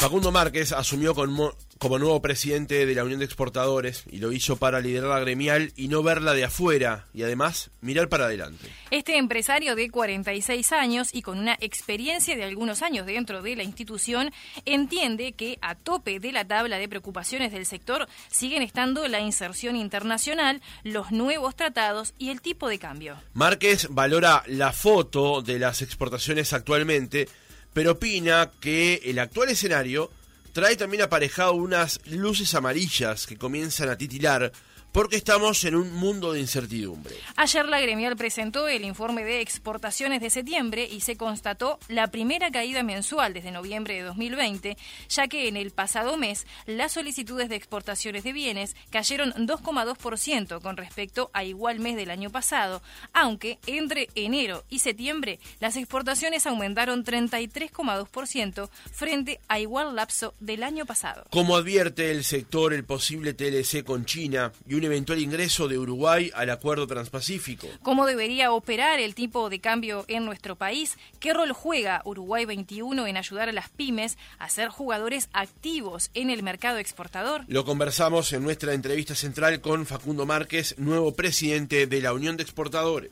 Facundo Márquez asumió como, como nuevo presidente de la Unión de Exportadores y lo hizo para liderar la gremial y no verla de afuera y además mirar para adelante. Este empresario de 46 años y con una experiencia de algunos años dentro de la institución entiende que a tope de la tabla de preocupaciones del sector siguen estando la inserción internacional, los nuevos tratados y el tipo de cambio. Márquez valora la foto de las exportaciones actualmente pero opina que el actual escenario trae también aparejado unas luces amarillas que comienzan a titilar porque estamos en un mundo de incertidumbre. Ayer la gremial presentó el informe de exportaciones de septiembre y se constató la primera caída mensual desde noviembre de 2020, ya que en el pasado mes las solicitudes de exportaciones de bienes cayeron 2,2% con respecto a igual mes del año pasado, aunque entre enero y septiembre las exportaciones aumentaron 33,2% frente a igual lapso del año pasado. Como advierte el sector, el posible TLC con China y un eventual ingreso de Uruguay al acuerdo transpacífico. ¿Cómo debería operar el tipo de cambio en nuestro país? ¿Qué rol juega Uruguay 21 en ayudar a las pymes a ser jugadores activos en el mercado exportador? Lo conversamos en nuestra entrevista central con Facundo Márquez, nuevo presidente de la Unión de Exportadores.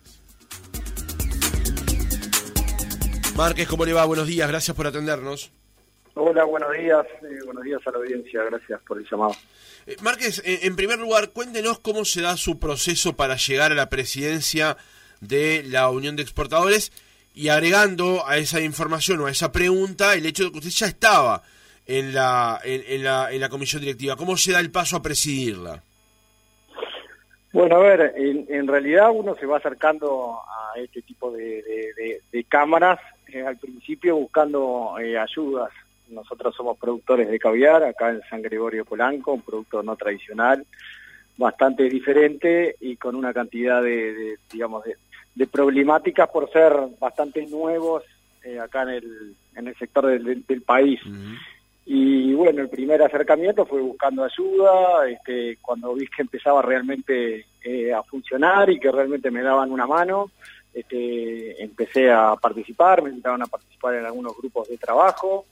Márquez, ¿cómo le va? Buenos días, gracias por atendernos. Hola, buenos días, eh, buenos días a la audiencia, gracias por el llamado. Eh, Márquez, en primer lugar, cuéntenos cómo se da su proceso para llegar a la presidencia de la Unión de Exportadores y agregando a esa información o a esa pregunta el hecho de que usted ya estaba en la, en, la, en la comisión directiva. ¿Cómo se da el paso a presidirla? Bueno, a ver, en, realidad uno se va acercando a este tipo de, cámaras, eh, al principio buscando eh, ayudas nosotros somos productores de caviar acá en San Gregorio Polanco, un producto no tradicional, bastante diferente y con una cantidad de, digamos, de, problemáticas por ser bastante nuevos eh, acá en el, en el sector del, país. Y bueno, el primer acercamiento fue buscando ayuda, este, cuando vi que empezaba realmente eh, a funcionar y que realmente me daban una mano, este, empecé a participar, me invitaban a participar en algunos grupos de trabajo,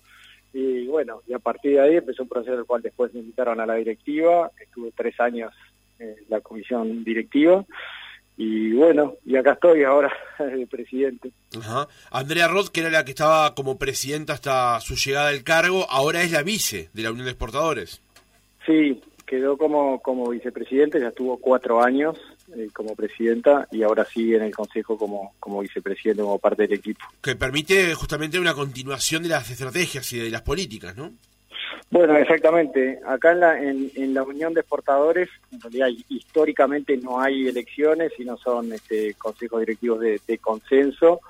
y bueno, y a partir de ahí empezó un proceso el cual después me invitaron a la directiva, estuve tres años en la comisión directiva, y bueno, y acá estoy ahora de presidente. Ajá. Andrea Roth, que era la que estaba como presidenta hasta su llegada al cargo, ahora es la vice de la Unión de Exportadores. Sí, quedó como, como vicepresidente, ya estuvo cuatro años eh, como presidenta y ahora sí en el Consejo como, como vicepresidente, como parte del equipo. Que permite justamente una continuación de las estrategias y de las políticas, ¿no? Bueno, exactamente. Acá en la, en, la Unión de Exportadores, en realidad históricamente no hay elecciones, sino son este, consejos directivos de, de consenso.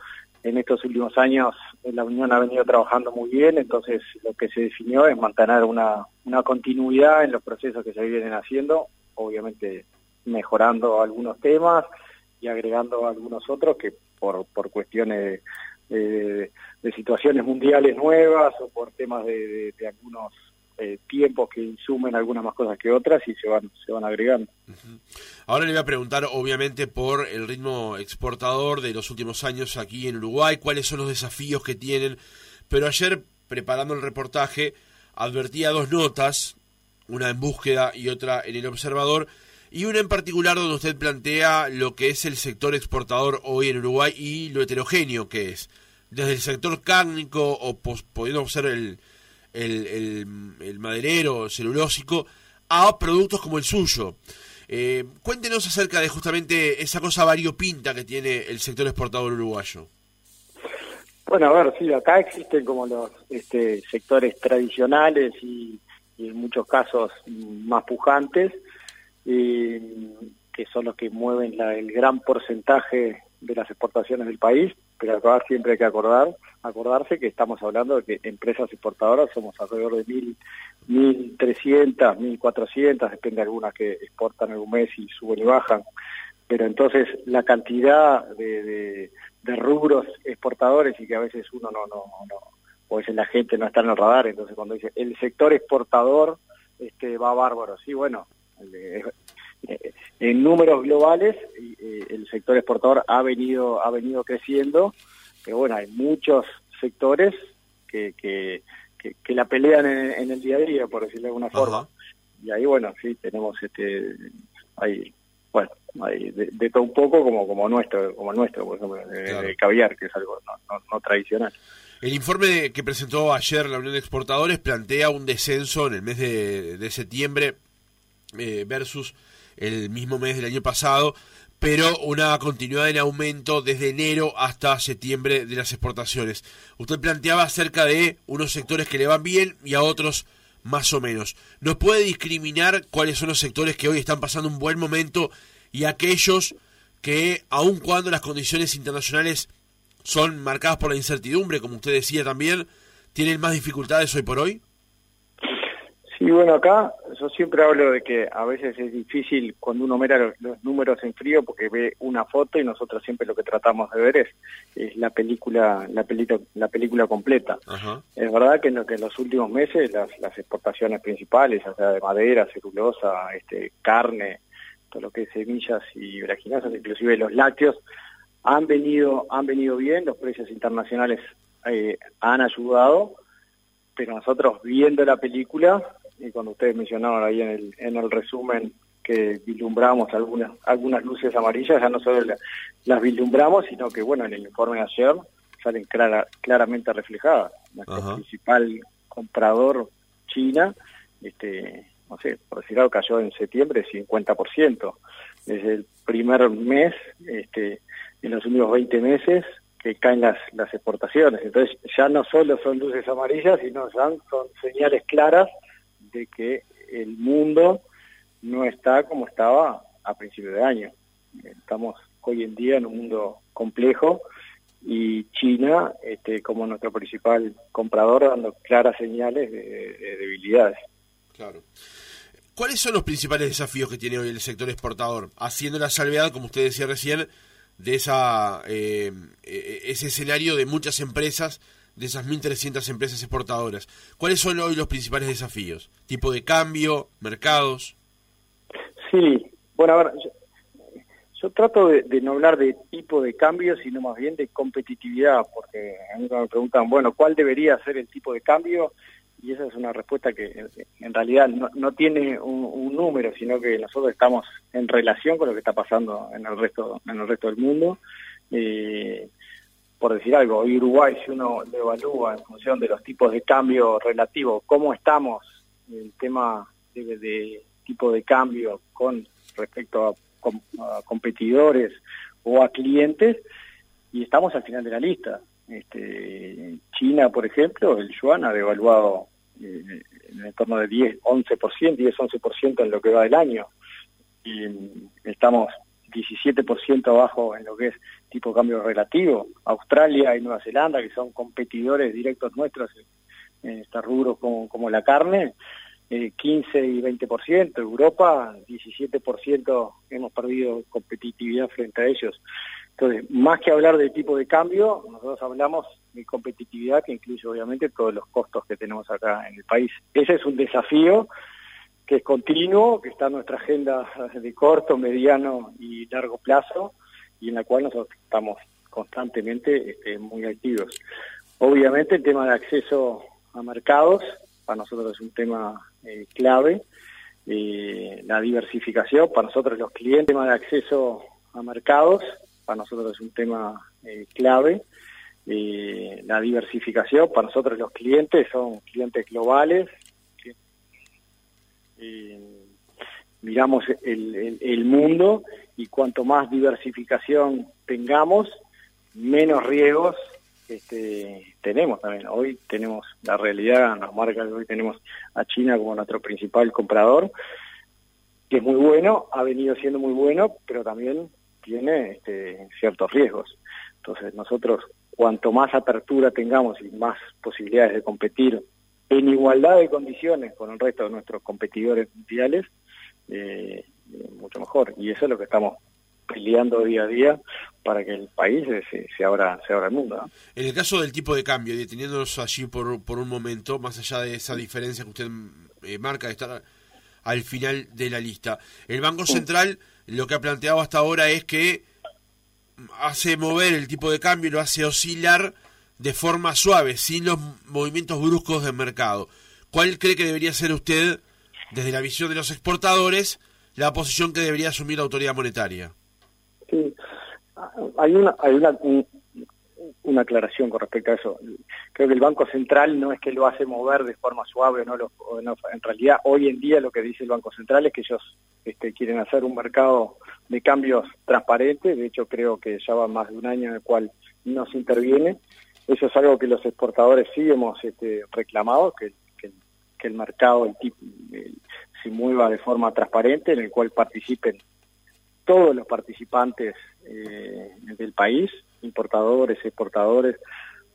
En estos últimos años la Unión ha venido trabajando muy bien, entonces lo que se definió es mantener una, una continuidad en los procesos que se vienen haciendo, obviamente mejorando algunos temas y agregando algunos otros que por, por cuestiones de, situaciones mundiales nuevas o por temas de, algunos eh, tiempos que insumen algunas más cosas que otras y se van se van agregando. Ahora le voy a preguntar obviamente por el ritmo exportador de los últimos años aquí en Uruguay, cuáles son los desafíos que tienen, pero ayer preparando el reportaje advertía dos notas, una en búsqueda y otra en el observador, y una en particular donde usted plantea lo que es el sector exportador hoy en Uruguay y lo heterogéneo que es. Desde el sector cárnico o pudiendo ser el, el, el, maderero, celulósico, a productos como el suyo. Eh, cuéntenos acerca de justamente esa cosa variopinta que tiene el sector exportador uruguayo. Bueno, a ver, sí, acá existen como los este, sectores tradicionales y en muchos casos más pujantes, que son los que mueven el gran porcentaje de las exportaciones del país, pero acá siempre hay que acordar, acordarse que estamos hablando de que empresas exportadoras somos alrededor de mil, mil trescientas, mil cuatrocientas, depende de algunas que exportan un mes y suben y bajan, pero entonces la cantidad de, de, rubros exportadores y que a veces uno no, no, no, o a veces la gente no está en el radar, entonces cuando dice el sector exportador este va bárbaro, sí, bueno, en números globales eh, el sector exportador ha venido ha venido creciendo pero bueno hay muchos sectores que, que, que, la pelean en, el día a día, por decirlo de alguna forma. Y ahí, bueno, sí, tenemos este, hay, bueno, hay de, todo un poco como como nuestro, como nuestro, por ejemplo, de, caviar, que es algo no, tradicional. El informe que presentó ayer la Unión de Exportadores plantea un descenso en el mes de, septiembre eh, versus el mismo mes del año pasado pero una continuidad en aumento desde enero hasta septiembre de las exportaciones. Usted planteaba acerca de unos sectores que le van bien y a otros más o menos. ¿Nos puede discriminar cuáles son los sectores que hoy están pasando un buen momento y aquellos que, aun cuando las condiciones internacionales son marcadas por la incertidumbre, como usted decía también, tienen más dificultades hoy por hoy? Sí, bueno, acá yo siempre hablo de que a veces es difícil cuando uno mira los, números en frío porque ve una foto y nosotros siempre lo que tratamos de ver es, la película la película la película completa. Es verdad que en, lo que en los últimos meses las, las exportaciones principales, ya sea de madera, celulosa, este carne, todo lo que es semillas y oleaginosas, inclusive los lácteos, han venido han venido bien, los precios internacionales eh, han ayudado, pero nosotros viendo la película y cuando ustedes mencionaban ahí en el, en el resumen que vislumbramos algunas algunas luces amarillas, ya no solo las vislumbramos, sino que bueno, en el informe de ayer salen clara, claramente reflejadas. Nuestro principal comprador, China, este, no sé, por decir algo, cayó en septiembre 50%. Desde el primer mes, este, en los últimos 20 meses, que caen las, las exportaciones. Entonces ya no solo son luces amarillas, sino son señales claras que el mundo no está como estaba a principios de año. Estamos hoy en día en un mundo complejo y China este, como nuestro principal comprador dando claras señales de, debilidades. Claro. ¿Cuáles son los principales desafíos que tiene hoy el sector exportador? Haciendo la salvedad, como usted decía recién, de esa, eh, e-, ese escenario de muchas empresas de esas 1.300 empresas exportadoras. ¿Cuáles son hoy los principales desafíos? ¿Tipo de cambio? ¿Mercados? Sí, bueno, a ver, yo, trato de, no hablar de tipo de cambio, sino más bien de competitividad, porque a mí me preguntan, bueno, ¿cuál debería ser el tipo de cambio? Y esa es una respuesta que en realidad no, tiene un, número, sino que nosotros estamos en relación con lo que está pasando en el resto, en el resto del mundo. Eh, por decir algo, hoy Uruguay, si uno lo evalúa en función de los tipos de cambio relativos, cómo estamos en el tema de, tipo de cambio con respecto a, competidores o a clientes, y estamos al final de la lista. Este, China, por ejemplo, el yuan ha devaluado eh, en torno de 10, 11%, 10-11% en lo que va del año. Y estamos 17% abajo en lo que es tipo de cambio relativo. Australia y Nueva Zelanda, que son competidores directos nuestros en, estos rubros como, la carne, 15 eh, y 20%. Europa, 17% hemos perdido competitividad frente a ellos. Entonces, más que hablar de tipo de cambio, nosotros hablamos de competitividad que incluye obviamente todos los costos que tenemos acá en el país. Ese es un desafío que es continuo, que está en nuestra agenda de corto, mediano y largo plazo, y en la cual nosotros estamos constantemente este, muy activos. Obviamente el tema de acceso a mercados, para nosotros es un tema eh, clave, eh, la diversificación, para nosotros los clientes, el tema de acceso a mercados, para nosotros es un tema eh, clave, la diversificación, para nosotros los clientes son clientes globales, miramos el, el, mundo y cuanto más diversificación tengamos, menos riesgos este, tenemos también. Hoy tenemos la realidad, nos marca que hoy tenemos a China como nuestro principal comprador, que es muy bueno, ha venido siendo muy bueno, pero también tiene este, ciertos riesgos. Entonces nosotros, cuanto más apertura tengamos y más posibilidades de competir en igualdad de condiciones con el resto de nuestros competidores mundiales, eh, mucho mejor. Y eso es lo que estamos peleando día a día para que el país se, se abra se abra al mundo. En el caso del tipo de cambio, deteniéndonos allí por, por un momento, más allá de esa diferencia que usted eh, marca de estar al final de la lista, el Banco Central lo que ha planteado hasta ahora es que hace mover el tipo de cambio, lo hace oscilar de forma suave, sin los movimientos bruscos del mercado. ¿Cuál cree que debería ser usted, desde la visión de los exportadores, la posición que debería asumir la autoridad monetaria? Sí, hay una, hay una, una aclaración con respecto a eso. Creo que el Banco Central no es que lo hace mover de forma suave, no, lo, no en realidad hoy en día lo que dice el Banco Central es que ellos este, quieren hacer un mercado de cambios transparente, de hecho creo que ya va más de un año en el cual no se interviene. Eso es algo que los exportadores sí hemos este, reclamado, que, el mercado el se mueva de forma transparente, en el cual participen todos los participantes eh, del país, importadores, exportadores,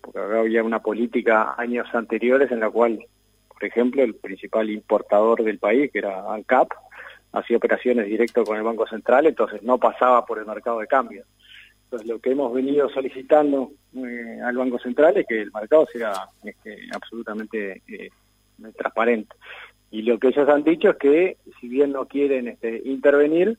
porque había una política años anteriores en la cual, por ejemplo, el principal importador del país, que era ANCAP, hacía operaciones directo con el Banco Central, entonces no pasaba por el mercado de cambio. Entonces lo que hemos venido solicitando eh, al Banco Central es que el mercado sea este, absolutamente eh, transparente. Y lo que ellos han dicho es que si bien no quieren este, intervenir,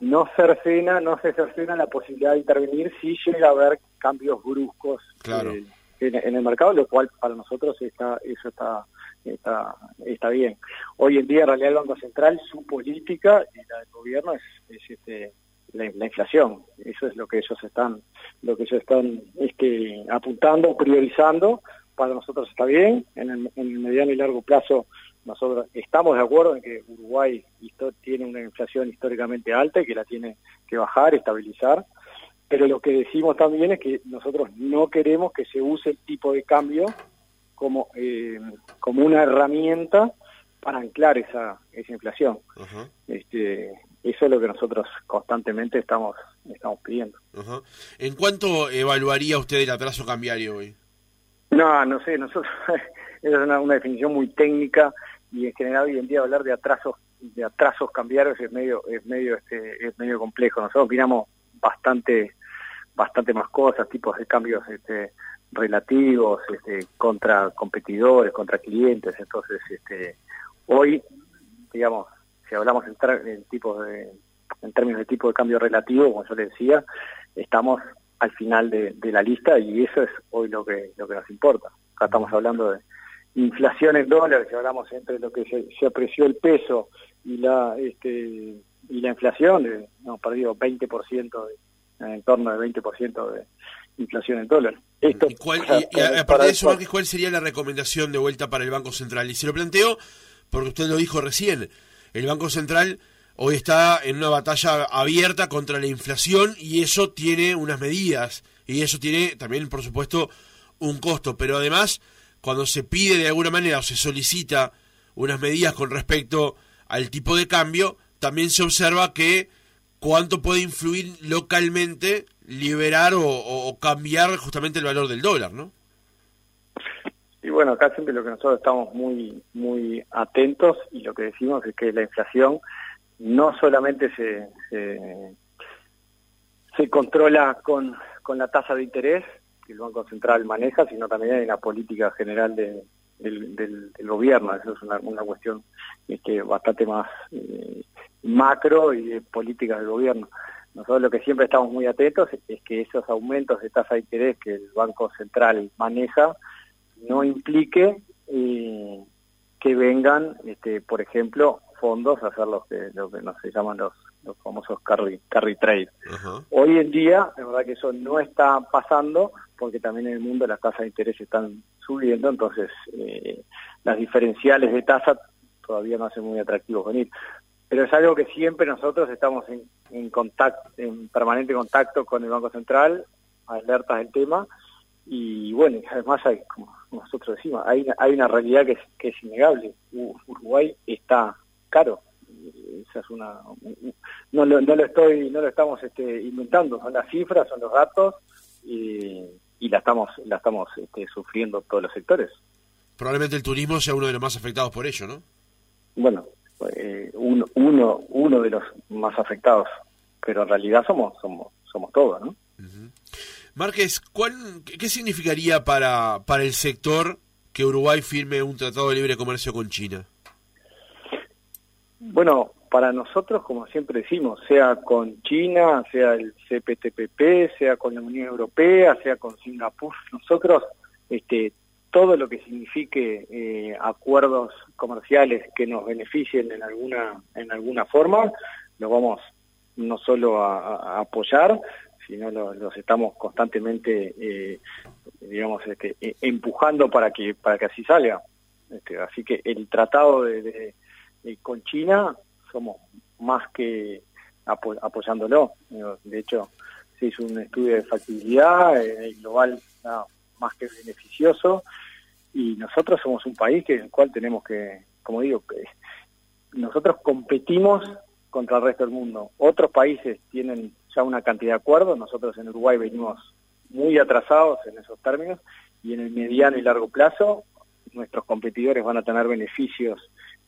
no cercena, no se cercena la posibilidad de intervenir si llega a haber cambios bruscos eh, en, el mercado, lo cual para nosotros está, eso está, está, está bien. Hoy en día, en realidad, el Banco Central, su política y la del gobierno es, este, la, inflación. Eso es lo que ellos están, lo que ellos están este, apuntando, priorizando. Para nosotros está bien. En el, en el mediano y largo plazo nosotros estamos de acuerdo en que Uruguay tiene una inflación históricamente alta y que la tiene que bajar, estabilizar, pero lo que decimos también es que nosotros no queremos que se use el tipo de cambio como, eh, como una herramienta para anclar esa, esa inflación. este, eso es lo que nosotros constantemente estamos, estamos pidiendo. ¿En cuánto evaluaría usted el atraso cambiario hoy? No, no sé, nosotros es una, una definición muy técnica y en general hoy en día hablar de atrasos de atrasos cambiarios es medio es medio este es medio complejo nosotros miramos bastante bastante más cosas tipos de cambios este relativos este contra competidores contra clientes entonces este hoy digamos si hablamos en, en tipos de en términos de tipo de cambio relativo como yo le decía estamos al final de, de la lista y eso es hoy lo que lo que nos importa acá estamos hablando de inflación en dólares, si hablamos entre lo que se, apreció el peso y la este y la inflación, eh, hemos perdido 20%, de, en torno de 20% de inflación en dólares. Esto, ¿Y, cuál, y, aparte de eso, ¿cuál sería la recomendación de vuelta para el Banco Central? Y se lo planteo porque usted lo dijo recién, el Banco Central hoy está en una batalla abierta contra la inflación y eso tiene unas medidas y eso tiene también, por supuesto, un costo, pero además cuando se pide de alguna manera o se solicita unas medidas con respecto al tipo de cambio, también se observa que cuánto puede influir localmente liberar o, cambiar justamente el valor del dólar, ¿no? Y bueno, acá siempre lo que nosotros estamos muy muy atentos y lo que decimos es que la inflación no solamente se, se, controla con, con la tasa de interés, el Banco Central maneja, sino también hay una política general de, del, del, gobierno. Eso es una, una cuestión este, bastante más eh, macro y de política del gobierno. Nosotros lo que siempre estamos muy atentos es que esos aumentos de tasa de interés que el Banco Central maneja no implique eh, que vengan, este, por ejemplo, fondos a hacer lo que, lo que no se llaman los, los famosos carry, carry trade. Hoy en día, es verdad que eso no está pasando porque también en el mundo las tasas de interés están subiendo, entonces eh, las diferenciales de tasa todavía no hacen muy atractivos venir. Pero es algo que siempre nosotros estamos en, en, contacto, en permanente contacto con el Banco Central, alertas del tema, y bueno, además hay, como nosotros decimos, hay, hay una realidad que es, que es innegable. Uruguay está caro, esa es una no lo, no lo estoy no lo estamos este, inventando. Son las cifras son los datos y, y la estamos la estamos este, sufriendo todos los sectores. Probablemente el turismo sea uno de los más afectados por ello no bueno eh, uno, uno uno de los más afectados pero en realidad somos somos somos todos no Márquez ¿cuál, qué significaría para para el sector que Uruguay firme un tratado de libre comercio con China bueno, para nosotros, como siempre decimos, sea con China, sea el CPTPP, sea con la Unión Europea, sea con Singapur, nosotros este, todo lo que signifique eh, acuerdos comerciales que nos beneficien en alguna en alguna forma, lo vamos no solo a, apoyar, sino los estamos constantemente, eh, digamos, este, e, empujando para que para que así salga. Este, así que el tratado de, con China somos más que apoyándolo. De hecho, se hizo un estudio de factibilidad eh, global más que beneficioso y nosotros somos un país que el cual tenemos que, como digo, nosotros competimos contra el resto del mundo. Otros países tienen ya una cantidad de acuerdos, nosotros en Uruguay venimos muy atrasados en esos términos y en el mediano y largo plazo nuestros competidores van a tener beneficios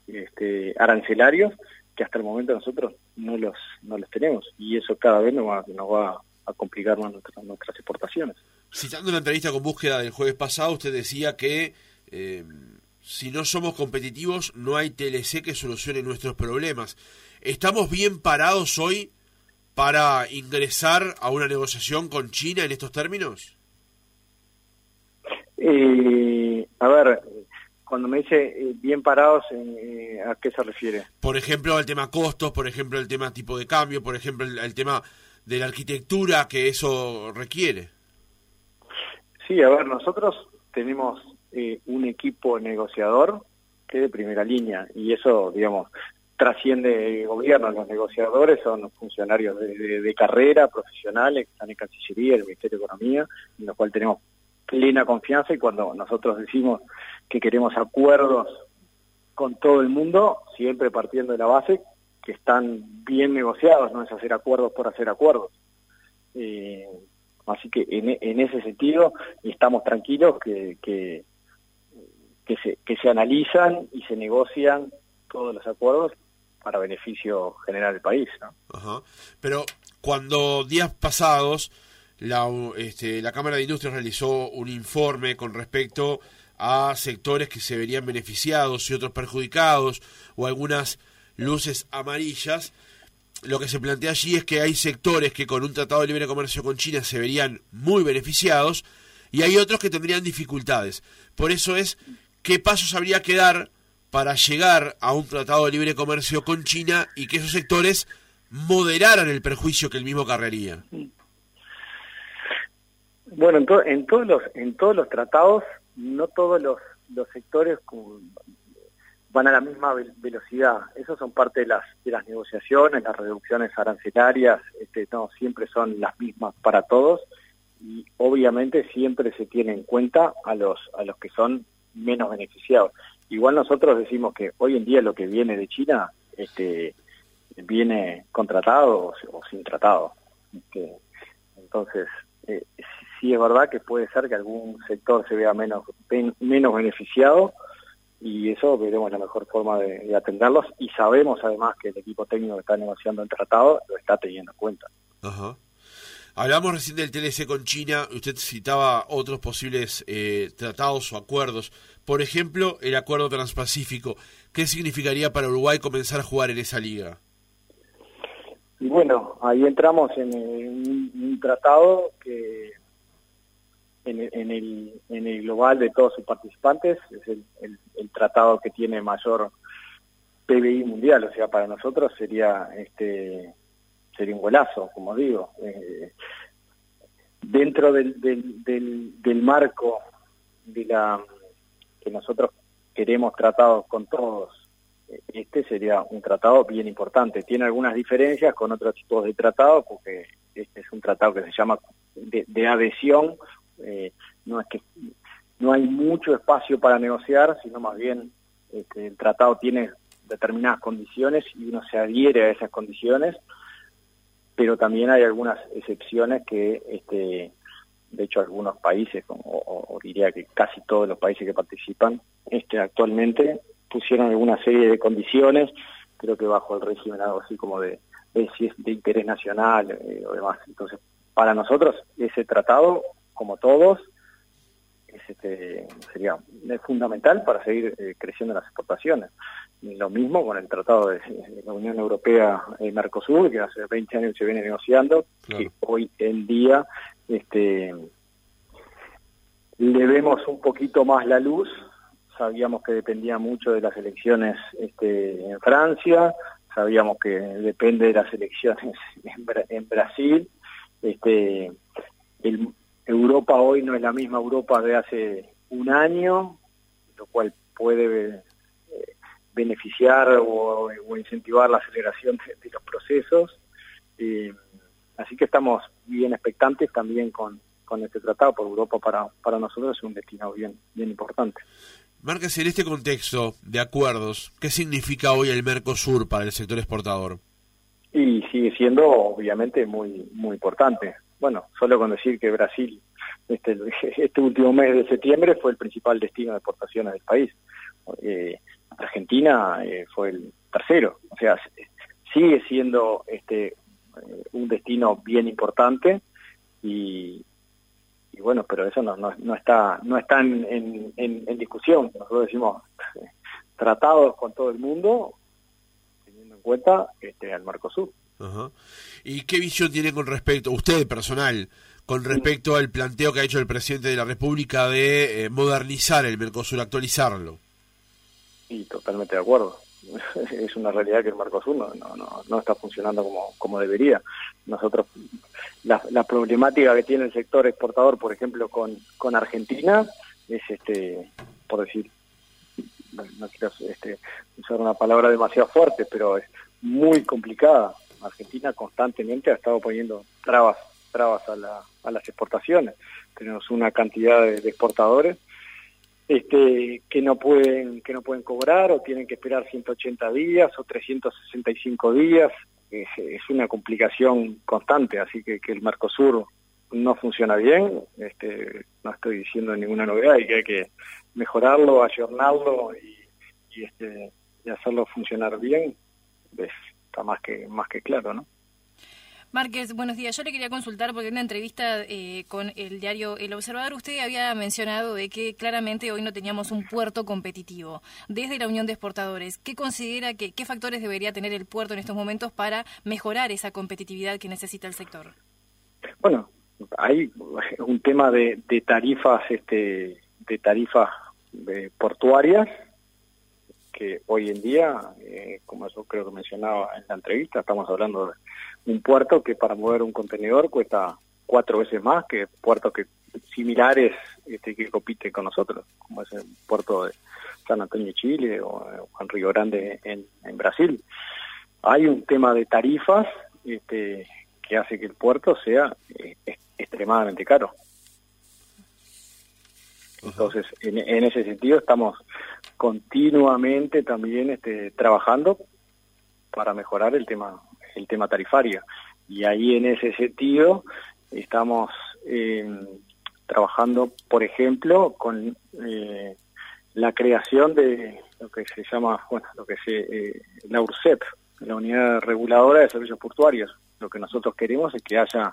este, arancelarios que hasta el momento nosotros no los no los tenemos y eso cada vez nos va, a complicar más nuestras, nuestras exportaciones. Citando una entrevista con búsqueda del jueves pasado, usted decía que eh, si no somos competitivos no hay TLC que solucione nuestros problemas. ¿Estamos bien parados hoy para ingresar a una negociación con China en estos términos? Eh, a ver, cuando me dice eh, bien parados, ¿a qué se refiere? Por ejemplo, el tema costos, por ejemplo, el tema tipo de cambio, por ejemplo, el tema de la arquitectura que eso requiere. Sí, a ver, nosotros tenemos eh, un equipo negociador que es de primera línea y eso, digamos, trasciende el gobierno. Los negociadores son funcionarios de, carrera, profesionales, que están en Cancillería, el Ministerio de Economía, en lo cual tenemos plena confianza y cuando nosotros decimos que queremos acuerdos con todo el mundo, siempre partiendo de la base que están bien negociados, no es hacer acuerdos por hacer acuerdos. Eh, así que en, ese sentido estamos tranquilos que, que, se, que se analizan y se negocian todos los acuerdos para beneficio general del país. Pero cuando días pasados la, este, la Cámara de Industria realizó un informe con respecto a sectores que se verían beneficiados y otros perjudicados, o algunas luces amarillas. Lo que se plantea allí es que hay sectores que con un tratado de libre comercio con China se verían muy beneficiados y hay otros que tendrían dificultades. Por eso es qué pasos habría que dar para llegar a un tratado de libre comercio con China y que esos sectores moderaran el perjuicio que el mismo carrería. Bueno, en, en todos los en todos los tratados no todos los, los sectores van a la misma velocidad. Esos son parte de las, de las negociaciones, las reducciones arancelarias, este, no, siempre son las mismas para todos y obviamente siempre se tiene en cuenta a los, a los que son menos beneficiados. Igual nosotros decimos que hoy en día lo que viene de China este, viene contratado o, sin tratado. Este, entonces, eh, sí es verdad que puede ser que algún sector se vea menos, menos beneficiado, y eso veremos la mejor forma de, atenderlos y sabemos además que el equipo técnico que está negociando el tratado lo está teniendo en cuenta. Ajá. Hablamos recién del TLC con China, usted citaba otros posibles eh, tratados o acuerdos. Por ejemplo, el acuerdo transpacífico. ¿Qué significaría para Uruguay comenzar a jugar en esa liga? Y bueno, ahí entramos en un tratado que en, el, en el global de todos sus participantes, es el, el, tratado que tiene mayor PBI mundial, o sea, para nosotros sería este sería un golazo, como digo. Eh, dentro del, del, del, del, marco de la que nosotros queremos tratados con todos, este sería un tratado bien importante. Tiene algunas diferencias con otros tipos de tratados, porque este es un tratado que se llama de, de adhesión eh, no es que no hay mucho espacio para negociar, sino más bien este, el tratado tiene determinadas condiciones y uno se adhiere a esas condiciones, pero también hay algunas excepciones que, este, de hecho, algunos países, o, diría que casi todos los países que participan este, actualmente, pusieron alguna serie de condiciones, creo que bajo el régimen algo así como de, de, de interés nacional eh, o demás. Entonces, para nosotros ese tratado como todos, este, sería fundamental para seguir eh, creciendo las exportaciones. Lo mismo con el Tratado de, la Unión Europea y Mercosur, que hace 20 años se viene negociando, que hoy en día este, le vemos un poquito más la luz. Sabíamos que dependía mucho de las elecciones este, en Francia, sabíamos que depende de las elecciones en, en Brasil. Este, el, Europa hoy no es la misma Europa de hace un año, lo cual puede eh, beneficiar o, incentivar la aceleración de, los procesos. así que estamos bien expectantes también con, con este tratado, por Europa para, para nosotros es un destino bien, bien importante. Márquez, en este contexto de acuerdos, ¿qué significa hoy el Mercosur para el sector exportador? Y sigue siendo obviamente muy muy importante bueno, solo con decir que Brasil este, este último mes de septiembre fue el principal destino de exportaciones del país. Eh, Argentina eh, fue el tercero, o sea, sigue siendo este eh, un destino bien importante y, bueno, pero eso no, no, está no está en, en, discusión. Nosotros decimos tratados con todo el mundo, teniendo en cuenta este, al Mercosur. ¿Y qué visión tiene con respecto, usted personal, con respecto al planteo que ha hecho el presidente de la República de eh, modernizar el Mercosur, actualizarlo? Sí, totalmente de acuerdo. es una realidad que el Mercosur no, no, no, está funcionando como, como debería. Nosotros, la, la, problemática que tiene el sector exportador, por ejemplo, con, con Argentina, es, este por decir, no quiero este, usar una palabra demasiado fuerte, pero es muy complicada. Argentina constantemente ha estado poniendo trabas, trabas a, la, a las exportaciones. Tenemos una cantidad de, exportadores este, que no pueden que no pueden cobrar o tienen que esperar 180 días o 365 días. Es, una complicación constante, así que que el Mercosur no funciona bien, este, no estoy diciendo ninguna novedad y que hay que mejorarlo, ayornarlo y, y, este, y hacerlo funcionar bien. está más que, más que claro, ¿no? Márquez, buenos días. Yo le quería consultar porque en una entrevista eh, con el diario El Observador usted había mencionado de que claramente hoy no teníamos un puerto competitivo. Desde la Unión de Exportadores, ¿qué considera que qué factores debería tener el puerto en estos momentos para mejorar esa competitividad que necesita el sector? Bueno, hay un tema de, tarifas, este, de tarifas eh, portuarias que hoy en día, eh, como eso creo que mencionaba en la entrevista, estamos hablando de un puerto que para mover un contenedor cuesta cuatro veces más que puertos que similares este, que compite con nosotros, como es el puerto de San Antonio, Chile, o, en Río Grande, en, Brasil. Hay un tema de tarifas este, que hace que el puerto sea eh, extremadamente caro. Entonces, en, en, ese sentido estamos continuamente también este, trabajando para mejorar el tema el tema tarifario. Y ahí en ese sentido estamos eh, trabajando por ejemplo con eh, la creación de lo que se llama bueno lo que se eh, la URSEP la unidad reguladora de servicios portuarios. Lo que nosotros queremos es que haya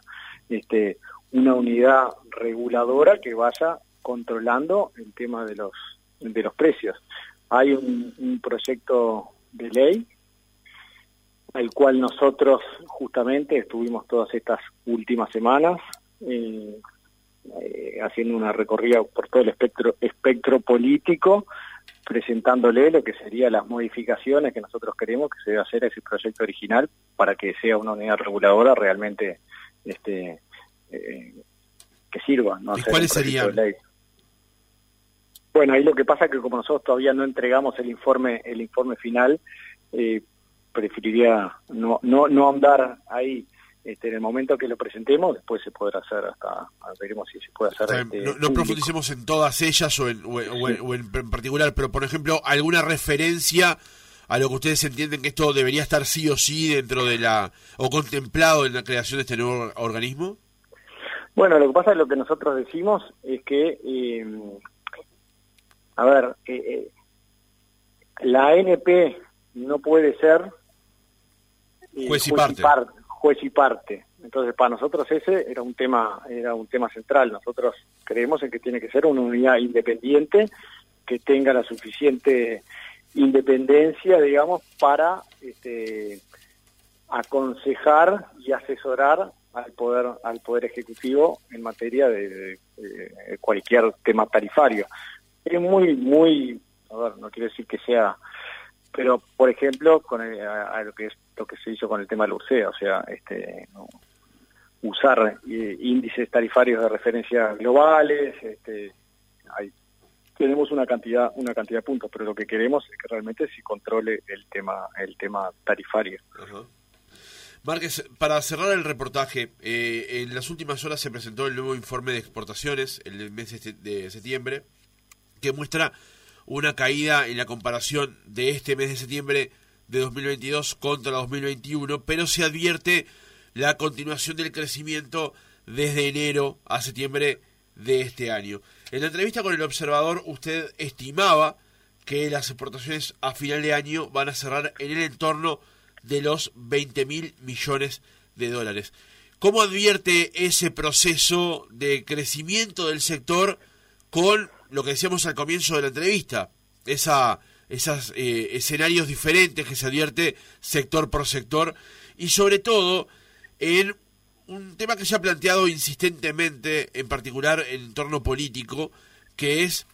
este una unidad reguladora que vaya controlando el tema de los de los precios. Hay un, proyecto de ley al cual nosotros justamente estuvimos todas estas últimas semanas eh, eh, haciendo una recorrida por todo el espectro, espectro político, presentándole lo que serían las modificaciones que nosotros queremos que se debe hacer a ese proyecto original para que sea una unidad reguladora realmente este eh, que sirva. ¿no? ¿Y cuáles serían? Bueno, ahí lo que pasa es que como nosotros todavía no entregamos el informe el informe final, eh, preferiría no no no ahondar ahí este, en el momento que lo presentemos, después se podrá hacer hasta, veremos si se puede hacer. Este, no, profundicemos en todas ellas o en, o, en, particular, pero por ejemplo, alguna referencia a lo que ustedes entienden que esto debería estar sí o sí dentro de la, o contemplado en la creación de este nuevo organismo? Bueno, lo que pasa es lo que nosotros decimos es que eh, a ver, eh, eh, la ANP no puede ser eh, juez, y parte. juez y parte. Entonces, para nosotros ese era un tema era un tema central. Nosotros creemos en que tiene que ser una unidad independiente que tenga la suficiente independencia, digamos, para este, aconsejar y asesorar al poder al poder ejecutivo en materia de, cualquier tema tarifario. Es muy muy, a ver, no quiero decir que sea, pero por ejemplo con lo que es lo que se hizo con el tema de la URSEA, o sea, este usar eh, índices tarifarios de referencia globales, este, hay tenemos una cantidad una cantidad de puntos, pero lo que queremos es que realmente se controle el tema el tema tarifario. Márquez, para cerrar el reportaje, eh, en las últimas horas se presentó el nuevo informe de exportaciones, el mes de septiembre, que muestra una caída en la comparación de este mes de septiembre de 2022 contra 2021, pero se advierte la continuación del crecimiento desde enero a septiembre de este año. En la entrevista con el observador, usted estimaba que las exportaciones a final de año van a cerrar en el entorno de los 20 mil millones de dólares. ¿Cómo advierte ese proceso de crecimiento del sector con lo que decíamos al comienzo de la entrevista? Esa, esos eh, escenarios diferentes que se advierte sector por sector y sobre todo en un tema que se ha planteado insistentemente, en particular en entorno político, que es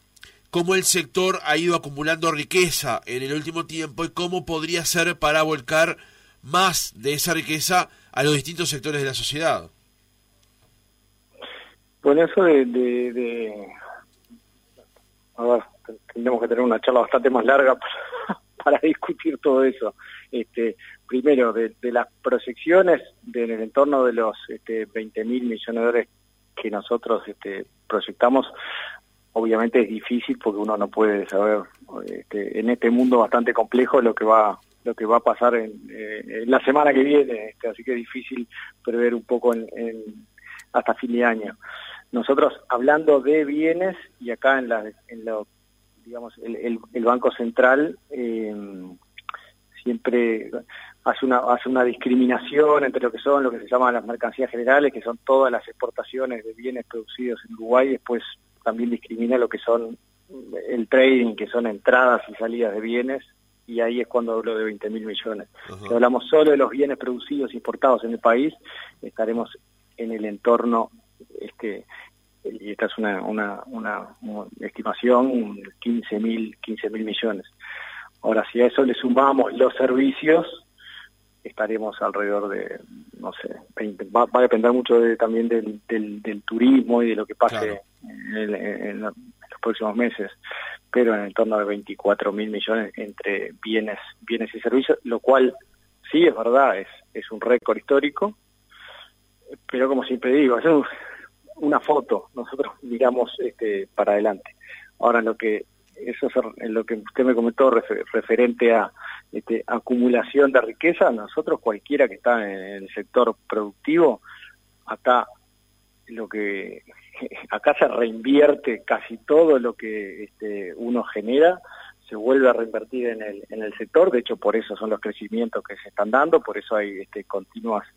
cómo el sector ha ido acumulando riqueza en el último tiempo y cómo podría ser para volcar más de esa riqueza a los distintos sectores de la sociedad. Bueno, eso de... A ver, tendremos que tener una charla bastante más larga para, discutir todo eso. Este, primero, de, las proyecciones en el entorno de los este, 20 mil millones de dólares que nosotros este, proyectamos, obviamente es difícil porque uno no puede saber este, en este mundo bastante complejo lo que va lo que va a pasar en, eh, la semana que viene este, así que es difícil prever un poco en, hasta fin de año nosotros hablando de bienes y acá en la en lo digamos el, el, banco central eh, siempre hace una hace una discriminación entre lo que son lo que se llaman las mercancías generales que son todas las exportaciones de bienes producidos en Uruguay después también discrimina lo que son el trading, que son entradas y salidas de bienes, y ahí es cuando hablo de 20 mil millones. Si hablamos solo de los bienes producidos e importados en el país, estaremos en el entorno, este, y esta es una, una, una, estimación, 15 mil 15 mil millones. Ahora, si a eso le sumamos los servicios, estaremos alrededor de, no sé, 20, va, a depender mucho de, también del, del, turismo y de lo que pase en, los próximos meses, pero en el torno de 24 mil millones entre bienes, bienes y servicios, lo cual sí es verdad, es, es un récord histórico, pero como siempre digo, es una foto, nosotros miramos este, para adelante. Ahora lo que eso es lo que usted me comentó referente a este, acumulación de riqueza, nosotros cualquiera que está en el sector productivo, acá lo que acá se reinvierte casi todo lo que este, uno genera, se vuelve a reinvertir en el, en el sector, de hecho por eso son los crecimientos que se están dando, por eso hay este, continuas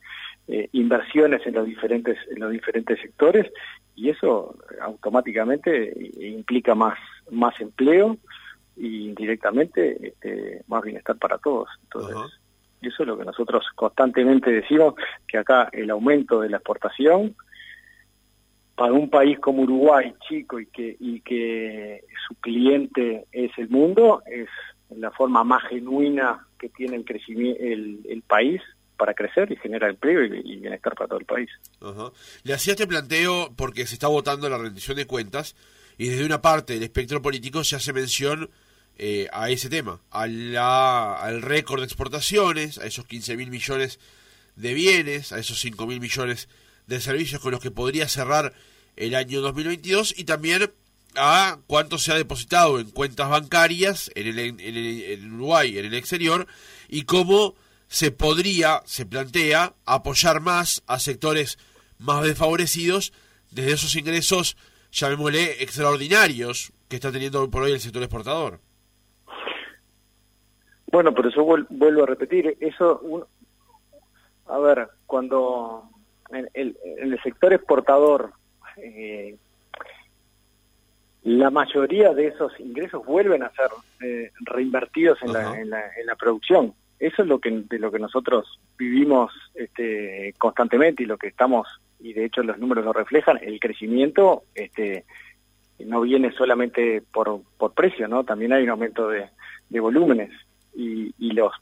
eh, inversiones en los diferentes en los diferentes sectores y eso automáticamente implica más más empleo y indirectamente este, más bienestar para todos. Entonces, eso es lo que nosotros constantemente decimos, que acá el aumento de la exportación para un país como Uruguay, chico, y que, y que su cliente es el mundo, es la forma más genuina que tiene el, crecimiento, el, país para crecer y generar empleo y, bienestar para todo el país. Le hacía este planteo porque se está votando la rendición de cuentas y desde una parte del espectro político se hace mención eh, a ese tema, al récord de exportaciones, a esos 15 mil millones de bienes, a esos 5 mil millones de servicios con los que podría cerrar el año 2022 y también a cuánto se ha depositado en cuentas bancarias en, el, en, el, Uruguay, en el exterior, y cómo se podría, se plantea, apoyar más a sectores más desfavorecidos desde esos ingresos, llamémosle, extraordinarios que está teniendo por hoy el sector exportador. Bueno, pero eso vuelvo a repetir, eso, a ver, cuando en el, en el sector exportador eh, la mayoría de esos ingresos vuelven a ser eh, reinvertidos en la, en, la, en la, producción. Eso es lo que de lo que nosotros vivimos este, constantemente y lo que estamos y de hecho los números lo reflejan. El crecimiento este, no viene solamente por, por precio, no, también hay un aumento de, de volúmenes y, y los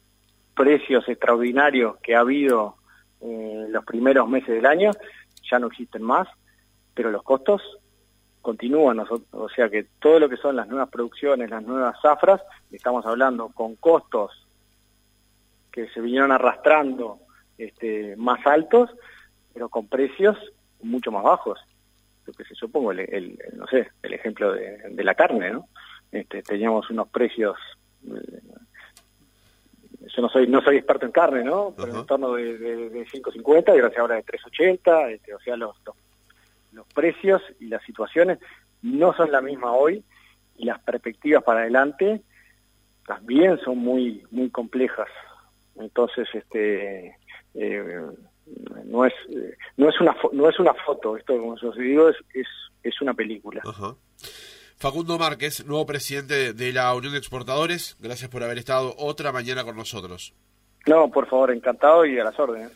precios extraordinarios que ha habido eh, los primeros meses del año ya no existen más, pero los costos continúan, o sea que todo lo que son las nuevas producciones, las nuevas zafras, estamos hablando con costos que se vinieron arrastrando este, más altos, pero con precios mucho más bajos. Lo que se supongo, el, no sé, el ejemplo de, la carne, ¿no? Este, teníamos unos precios eh, yo no soy no soy experto en carne, ¿no? Pero en torno de, de, de 5.50 y gracias ahora de 3.80, este, o sea, los, los, precios y las situaciones no son la misma hoy y las perspectivas para adelante también son muy muy complejas. Entonces, este eh, no es no es una no es una foto, esto como yo digo es es, es una película. Facundo Márquez, nuevo presidente de la Unión de Exportadores, gracias por haber estado otra mañana con nosotros. No, por favor, encantado y a las órdenes.